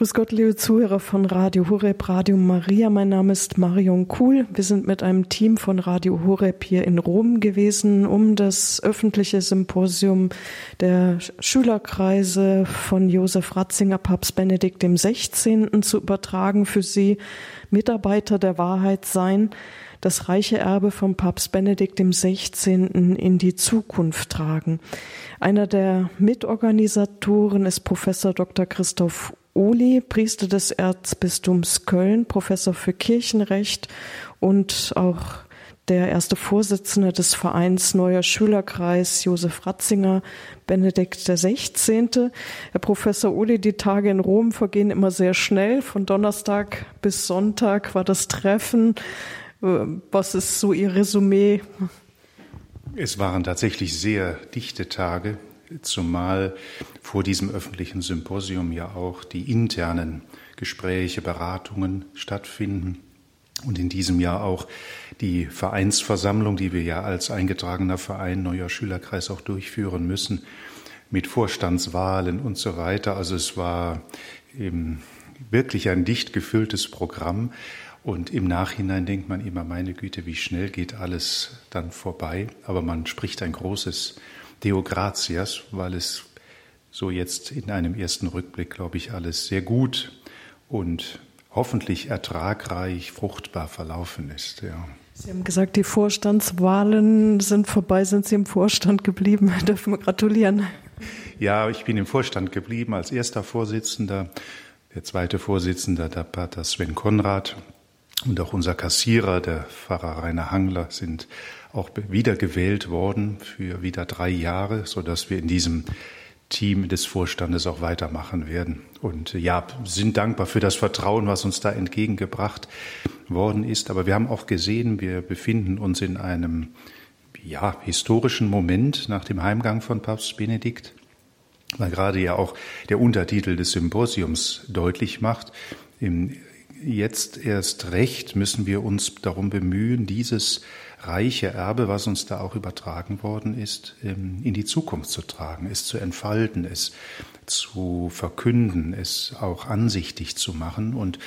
Grüß Gott, liebe Zuhörer von Radio Horeb, Radio Maria. Mein Name ist Marion Kuhl. Wir sind mit einem Team von Radio Horeb hier in Rom gewesen, um das öffentliche Symposium der Schülerkreise von Josef Ratzinger, Papst Benedikt XVI. zu übertragen für Sie. Mitarbeiter der Wahrheit sein, das reiche Erbe von Papst Benedikt XVI. in die Zukunft tragen. Einer der Mitorganisatoren ist Professor Dr. Christoph Uli, Priester des Erzbistums Köln, Professor für Kirchenrecht und auch der erste Vorsitzende des Vereins Neuer Schülerkreis, Josef Ratzinger, Benedikt XVI. Herr Professor Uli, die Tage in Rom vergehen immer sehr schnell. Von Donnerstag bis Sonntag war das Treffen. Was ist so Ihr Resümee? Es waren tatsächlich sehr dichte Tage zumal vor diesem öffentlichen Symposium ja auch die internen Gespräche, Beratungen stattfinden und in diesem Jahr auch die Vereinsversammlung, die wir ja als eingetragener Verein Neuer Schülerkreis auch durchführen müssen, mit Vorstandswahlen und so weiter. Also es war wirklich ein dicht gefülltes Programm. Und im Nachhinein denkt man immer, meine Güte, wie schnell geht alles dann vorbei. Aber man spricht ein großes Deo gratias, weil es so jetzt in einem ersten Rückblick, glaube ich, alles sehr gut und hoffentlich ertragreich, fruchtbar verlaufen ist. Ja. Sie haben gesagt, die Vorstandswahlen sind vorbei. Sind Sie im Vorstand geblieben? Dürfen wir gratulieren. Ja, ich bin im Vorstand geblieben als erster Vorsitzender. Der zweite Vorsitzende, der Pater Sven Konrad und auch unser Kassierer, der Pfarrer Rainer Hangler, sind auch wiedergewählt worden für wieder drei Jahre, so dass wir in diesem Team des Vorstandes auch weitermachen werden. Und ja, sind dankbar für das Vertrauen, was uns da entgegengebracht worden ist. Aber wir haben auch gesehen, wir befinden uns in einem ja, historischen Moment nach dem Heimgang von Papst Benedikt, weil gerade ja auch der Untertitel des Symposiums deutlich macht, jetzt erst recht müssen wir uns darum bemühen, dieses reiche Erbe, was uns da auch übertragen worden ist, ähm, in die Zukunft zu tragen, es zu entfalten, es zu verkünden, es auch ansichtig zu machen. Und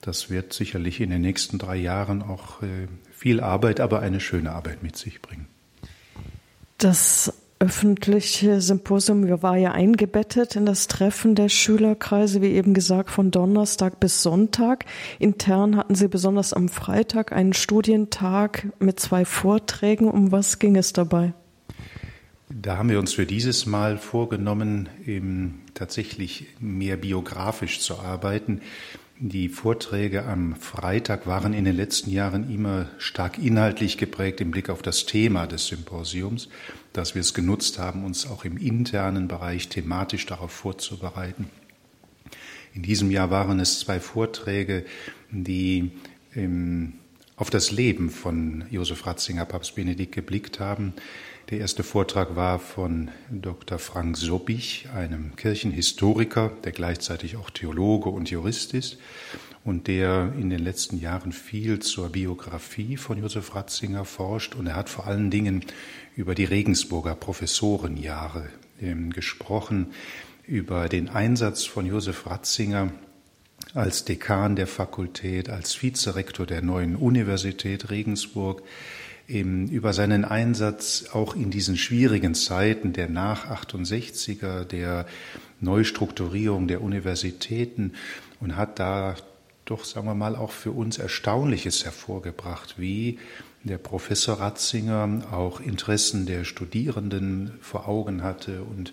das wird sicherlich in den nächsten drei Jahren auch äh, viel Arbeit, aber eine schöne Arbeit mit sich bringen. Das öffentliche Symposium war ja eingebettet in das Treffen der Schülerkreise, wie eben gesagt, von Donnerstag bis Sonntag. Intern hatten Sie besonders am Freitag einen Studientag mit zwei Vorträgen. Um was ging es dabei? Da haben wir uns für dieses Mal vorgenommen, eben tatsächlich mehr biografisch zu arbeiten. Die Vorträge am Freitag waren in den letzten Jahren immer stark inhaltlich geprägt im Blick auf das Thema des Symposiums, dass wir es genutzt haben, uns auch im internen Bereich thematisch darauf vorzubereiten. In diesem Jahr waren es zwei Vorträge, die ähm, auf das Leben von Josef Ratzinger, Papst Benedikt, geblickt haben. Der erste Vortrag war von Dr. Frank Sobich, einem Kirchenhistoriker, der gleichzeitig auch Theologe und Jurist ist und der in den letzten Jahren viel zur Biografie von Josef Ratzinger forscht. Und er hat vor allen Dingen über die Regensburger Professorenjahre ähm, gesprochen, über den Einsatz von Josef Ratzinger als Dekan der Fakultät, als Vizerektor der neuen Universität Regensburg, über seinen Einsatz auch in diesen schwierigen Zeiten der nach 68er, der Neustrukturierung der Universitäten und hat da doch, sagen wir mal, auch für uns Erstaunliches hervorgebracht, wie der Professor Ratzinger auch Interessen der Studierenden vor Augen hatte und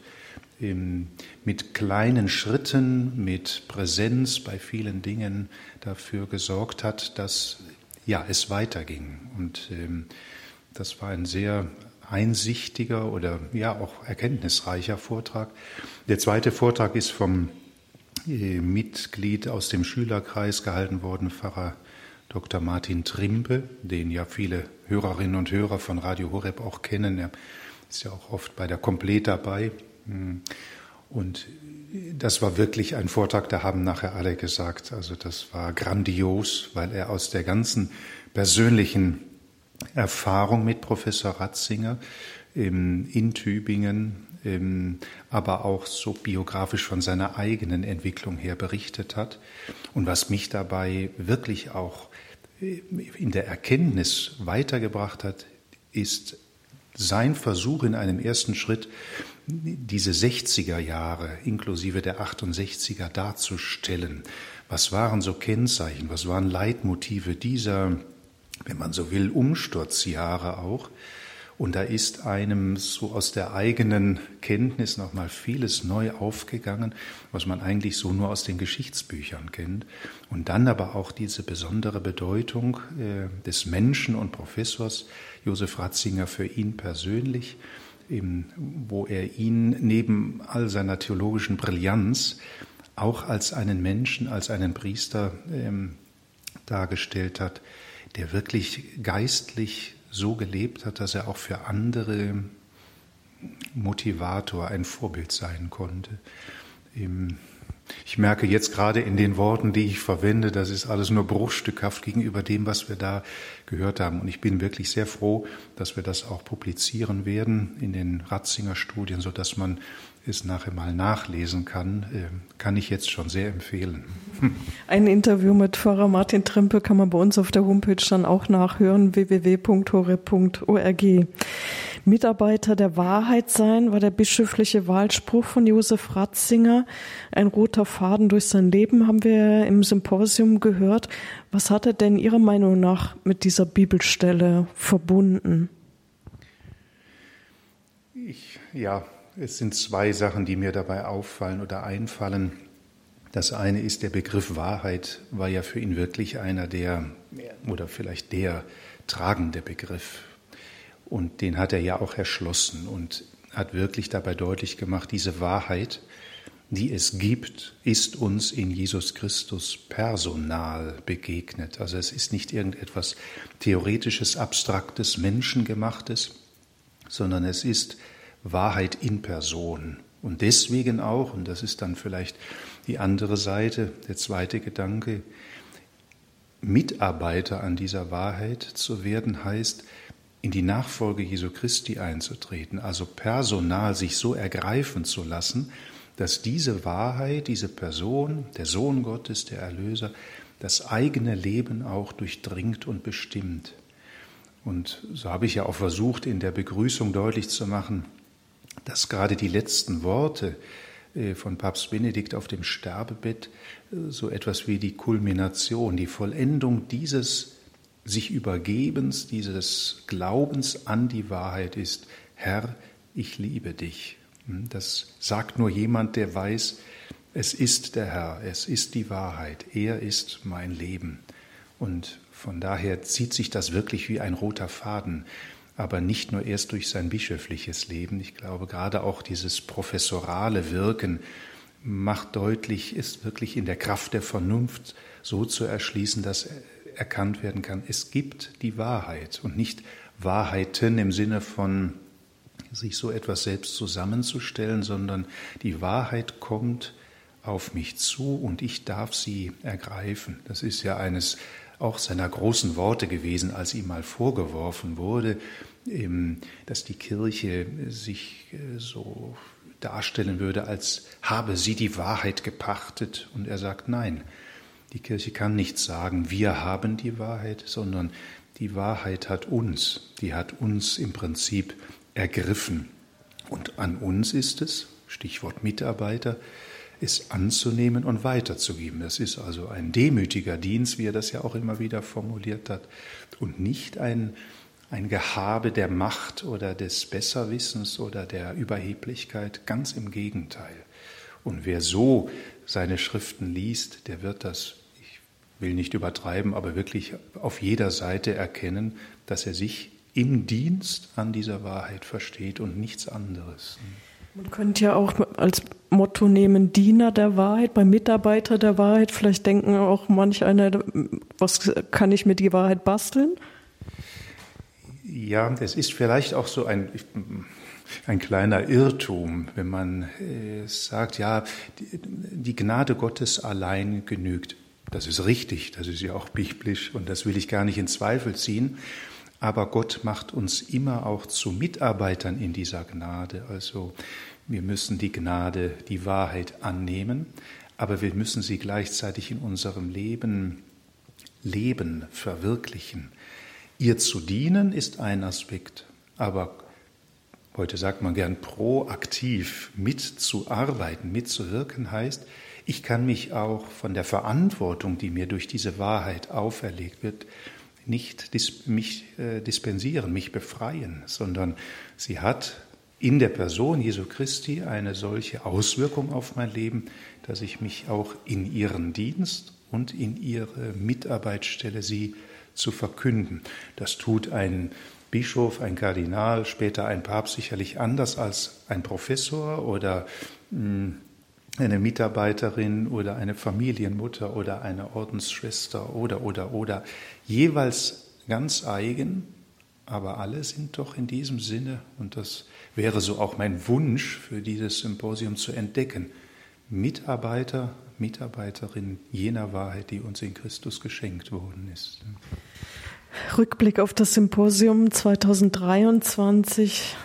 mit kleinen Schritten, mit Präsenz bei vielen Dingen dafür gesorgt hat, dass ja, es weiterging. Und ähm, das war ein sehr einsichtiger oder ja auch erkenntnisreicher Vortrag. Der zweite Vortrag ist vom äh, Mitglied aus dem Schülerkreis gehalten worden, Pfarrer Dr. Martin Trimpe, den ja viele Hörerinnen und Hörer von Radio Horeb auch kennen. Er ist ja auch oft bei der Komplett dabei. Hm. Und das war wirklich ein Vortrag, da haben nachher alle gesagt, also das war grandios, weil er aus der ganzen persönlichen Erfahrung mit Professor Ratzinger in Tübingen aber auch so biografisch von seiner eigenen Entwicklung her berichtet hat. Und was mich dabei wirklich auch äh, in der Erkenntnis weitergebracht hat, ist sein Versuch in einem ersten Schritt, diese 60er Jahre inklusive der 68er darzustellen. Was waren so Kennzeichen, was waren Leitmotive dieser, wenn man so will, Umsturzjahre auch? Und da ist einem so aus der eigenen Kenntnis nochmal vieles neu aufgegangen, was man eigentlich so nur aus den Geschichtsbüchern kennt. Und dann aber auch diese besondere Bedeutung äh, des Menschen und Professors Josef Ratzinger für ihn persönlich, wo er ihn neben all seiner theologischen Brillanz auch als einen Menschen, als einen Priester ähm, dargestellt hat, der wirklich geistlich so gelebt hat, dass er auch für andere Motivator, ein Vorbild sein konnte. Ich merke jetzt gerade in den Worten, die ich verwende, das ist alles nur bruchstückhaft gegenüber dem, was wir da gehört haben. Und ich bin wirklich sehr froh, dass wir das auch publizieren werden in den Ratzinger Studien, sodass man es nachher mal nachlesen kann, ähm, kann ich jetzt schon sehr empfehlen. Ein Interview mit Pfarrer Martin Trempe kann man bei uns auf der Homepage dann auch nachhören, www.hore.org. Mitarbeiter der Wahrheit sein war der bischöfliche Wahlspruch von Josef Ratzinger. Ein roter Faden durch sein Leben haben wir im Symposium gehört. Was hat er denn Ihrer Meinung nach mit dieser Bibelstelle verbunden? Ich, ja, es sind zwei Sachen, die mir dabei auffallen oder einfallen. Das eine ist, der Begriff Wahrheit war ja für ihn wirklich einer der, oder vielleicht der tragende Begriff. Und den hat er ja auch erschlossen und hat wirklich dabei deutlich gemacht, diese Wahrheit, die es gibt, ist uns in Jesus Christus personal begegnet. Also es ist nicht irgendetwas theoretisches, abstraktes, menschengemachtes, sondern es ist Wahrheit in Person. Und deswegen auch, und das ist dann vielleicht die andere Seite, der zweite Gedanke, Mitarbeiter an dieser Wahrheit zu werden, heißt, in die Nachfolge Jesu Christi einzutreten, also personal sich so ergreifen zu lassen, dass diese Wahrheit, diese Person, der Sohn Gottes, der Erlöser, das eigene Leben auch durchdringt und bestimmt. Und so habe ich ja auch versucht, in der Begrüßung deutlich zu machen, dass gerade die letzten Worte äh, von Papst Benedikt auf dem Sterbebett äh, so etwas wie die Kulmination, die Vollendung dieses sich Übergebens, dieses Glaubens an die Wahrheit ist, Herr, ich liebe dich. Hm, das sagt nur jemand, der weiß, es ist der Herr, es ist die Wahrheit, er ist mein Leben. Und von daher zieht sich das wirklich wie ein roter Faden aber nicht nur erst durch sein bischöfliches Leben. Ich glaube, gerade auch dieses professorale Wirken macht deutlich, ist wirklich in der Kraft der Vernunft so zu erschließen, dass erkannt werden kann, es gibt die Wahrheit und nicht Wahrheiten im Sinne von sich so etwas selbst zusammenzustellen, sondern die Wahrheit kommt auf mich zu und ich darf sie ergreifen. Das ist ja eines auch seiner großen Worte gewesen, als ihm mal vorgeworfen wurde, dass die Kirche sich äh, so darstellen würde, als habe sie die Wahrheit gepachtet. Und er sagt, nein, die Kirche kann nicht sagen, wir haben die Wahrheit, sondern die Wahrheit hat uns, die hat uns im Prinzip ergriffen. Und an uns ist es, Stichwort Mitarbeiter, es anzunehmen und weiterzugeben. Das ist also ein demütiger Dienst, wie er das ja auch immer wieder formuliert hat, und nicht ein ein Gehabe der Macht oder des Besserwissens oder der Überheblichkeit, ganz im Gegenteil. Und wer so seine Schriften liest, der wird das, will nicht übertreiben, aber wirklich auf jeder Seite erkennen, dass er sich im Dienst an dieser Wahrheit versteht und nichts anderes. Man könnte ja auch als Motto nehmen, Diener der Wahrheit, beim Mitarbeiter der Wahrheit. Vielleicht denken auch manch einer, was kann ich mit die Wahrheit basteln? Ja, es ist vielleicht auch so ein, ein kleiner Irrtum, wenn man äh, sagt, ja, die, die Gnade Gottes allein genügt. Das ist richtig, das ist ja auch biblisch und das will ich gar nicht in Zweifel ziehen. aber Gott macht uns immer auch zu Mitarbeitern in dieser Gnade. Also wir müssen die Gnade, die Wahrheit annehmen, aber wir müssen sie gleichzeitig in unserem Leben leben, verwirklichen. Ihr zu dienen ist ein Aspekt, aber heute sagt man gern proaktiv mitzuarbeiten, mitzuwirken heißt, ich kann mich auch von der Verantwortung, die mir durch diese Wahrheit auferlegt wird, nicht dis mich äh, dispensieren, mich befreien, sondern sie hat in der Person Jesu Christi eine solche Auswirkung auf mein Leben, dass ich mich auch in ihren Dienst und in ihre Mitarbeit stelle, sie zu verkünden. Das tut ein Bischof, ein Kardinal, später ein Papst sicherlich anders als ein Professor oder hm, eine Mitarbeiterin oder eine Familienmutter oder eine Ordensschwester oder oder oder jeweils ganz eigen, aber alle sind doch in diesem Sinne, und das wäre so auch mein Wunsch für dieses Symposium zu entdecken, Mitarbeiter, Mitarbeiterin jener Wahrheit, die uns in Christus geschenkt worden ist. Rückblick auf das Symposium 2023,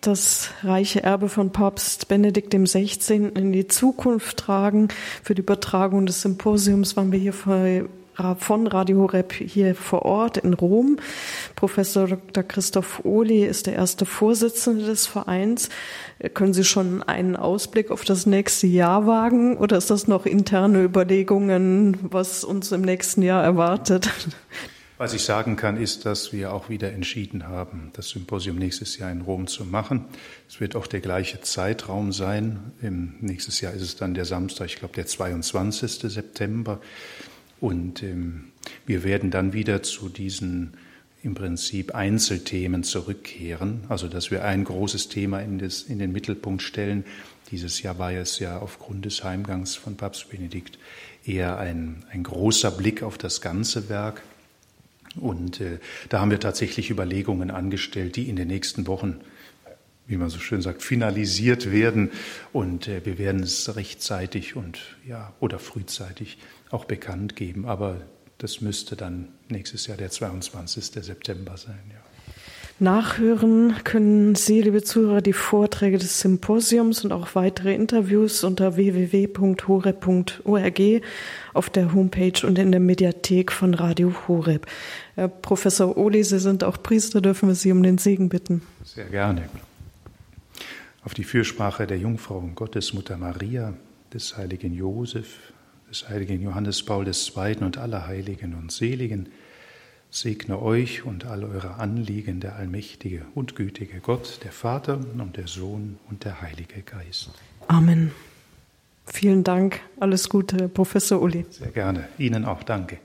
das reiche Erbe von Papst Benedikt XVI. in die Zukunft tragen. Für die Übertragung des Symposiums waren wir hier von Radio Horeb hier vor Ort in Rom. Professor Dr. Christoph Ohli ist der erste Vorsitzende des Vereins. Können Sie schon einen Ausblick auf das nächste Jahr wagen oder ist das noch interne Überlegungen, was uns im nächsten Jahr erwartet? Was ich sagen kann, ist, dass wir auch wieder entschieden haben, das Symposium nächstes Jahr in Rom zu machen. Es wird auch der gleiche Zeitraum sein. Im nächstes Jahr ist es dann der Samstag, ich glaube der 22. September. Und ähm, wir werden dann wieder zu diesen im Prinzip Einzelthemen zurückkehren, also dass wir ein großes Thema in, das, in den Mittelpunkt stellen. Dieses Jahr war es ja aufgrund des Heimgangs von Papst Benedikt eher ein, ein großer Blick auf das ganze Werk. Und äh, da haben wir tatsächlich Überlegungen angestellt, die in den nächsten Wochen, wie man so schön sagt, finalisiert werden. Und äh, wir werden es rechtzeitig und ja oder frühzeitig auch bekannt geben. Aber das müsste dann nächstes Jahr der 22. September sein. Ja. Nachhören können Sie, liebe Zuhörer, die Vorträge des Symposiums und auch weitere Interviews unter www.horeb.org auf der Homepage und in der Mediathek von Radio Horeb. Herr Professor Ohli, Sie sind auch Priester, dürfen wir Sie um den Segen bitten. Sehr gerne. Auf die Fürsprache der Jungfrau Gottesmutter Maria, des heiligen Josef, des heiligen Johannes Paul II. und aller Heiligen und Seligen, segne euch und all eure Anliegen der allmächtige und gütige Gott, der Vater und der Sohn und der Heilige Geist. Amen. Vielen Dank. Alles Gute, Professor Uli. Sehr gerne. Ihnen auch danke.